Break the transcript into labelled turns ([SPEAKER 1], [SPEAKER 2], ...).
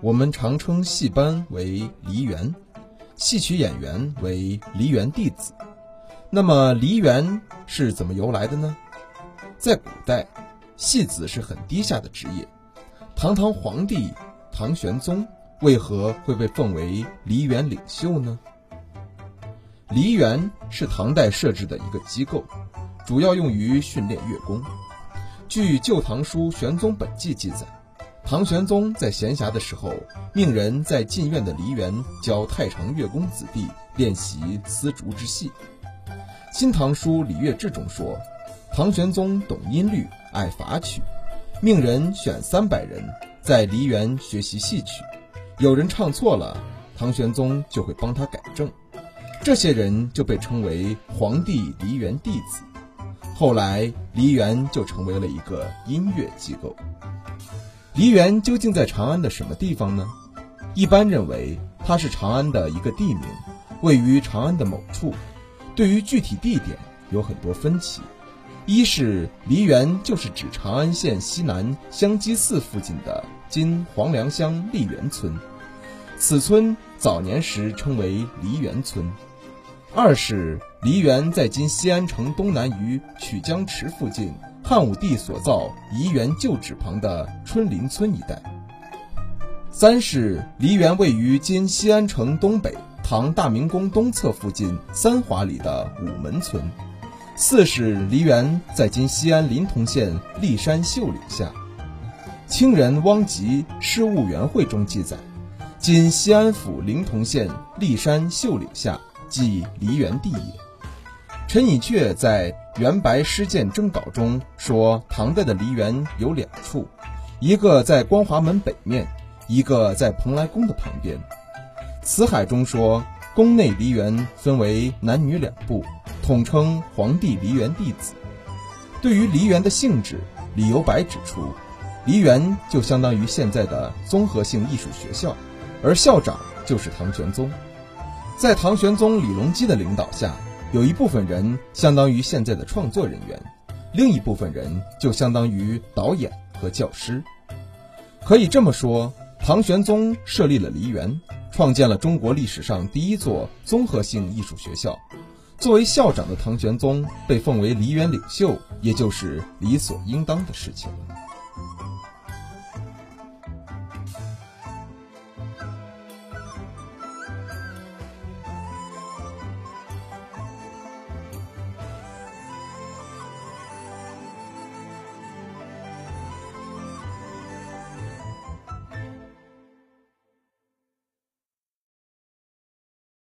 [SPEAKER 1] 我们常称戏班为梨园，戏曲演员为梨园弟子。那么梨园是怎么由来的呢？在古代，戏子是很低下的职业。堂堂皇帝唐玄宗为何会被奉为梨园领袖呢？梨园是唐代设置的一个机构，主要用于训练乐工。据《旧唐书·玄宗本纪》记载。唐玄宗在闲暇的时候，命人在进院的梨园教太常乐工子弟练习丝竹之戏。《新唐书·礼乐志》中说，唐玄宗懂音律，爱法曲，命人选三百人在梨园学习戏曲。有人唱错了，唐玄宗就会帮他改正。这些人就被称为皇帝梨园弟子。后来，梨园就成为了一个音乐机构。梨园究竟在长安的什么地方呢？一般认为它是长安的一个地名，位于长安的某处。对于具体地点有很多分歧。一是梨园就是指长安县西南香积寺附近的今黄梁乡梨园村，此村早年时称为梨园村。二是梨园在今西安城东南隅曲江池附近。汉武帝所造梨园旧址旁的春林村一带。三是梨园位于今西安城东北唐大明宫东侧附近三华里的午门村。四是梨园在今西安临潼县骊山秀岭下。清人汪集《事务员会》中记载，今西安府临潼县骊山秀岭下，即梨园地也。陈寅恪在《元白诗鉴征稿》中说，唐代的梨园有两处，一个在光华门北面，一个在蓬莱宫的旁边。《辞海》中说，宫内梨园分为男女两部，统称皇帝梨园弟子。对于梨园的性质，李由白指出，梨园就相当于现在的综合性艺术学校，而校长就是唐玄宗。在唐玄宗李隆基的领导下。有一部分人相当于现在的创作人员，另一部分人就相当于导演和教师。可以这么说，唐玄宗设立了梨园，创建了中国历史上第一座综合性艺术学校。作为校长的唐玄宗被奉为梨园领袖，也就是理所应当的事情。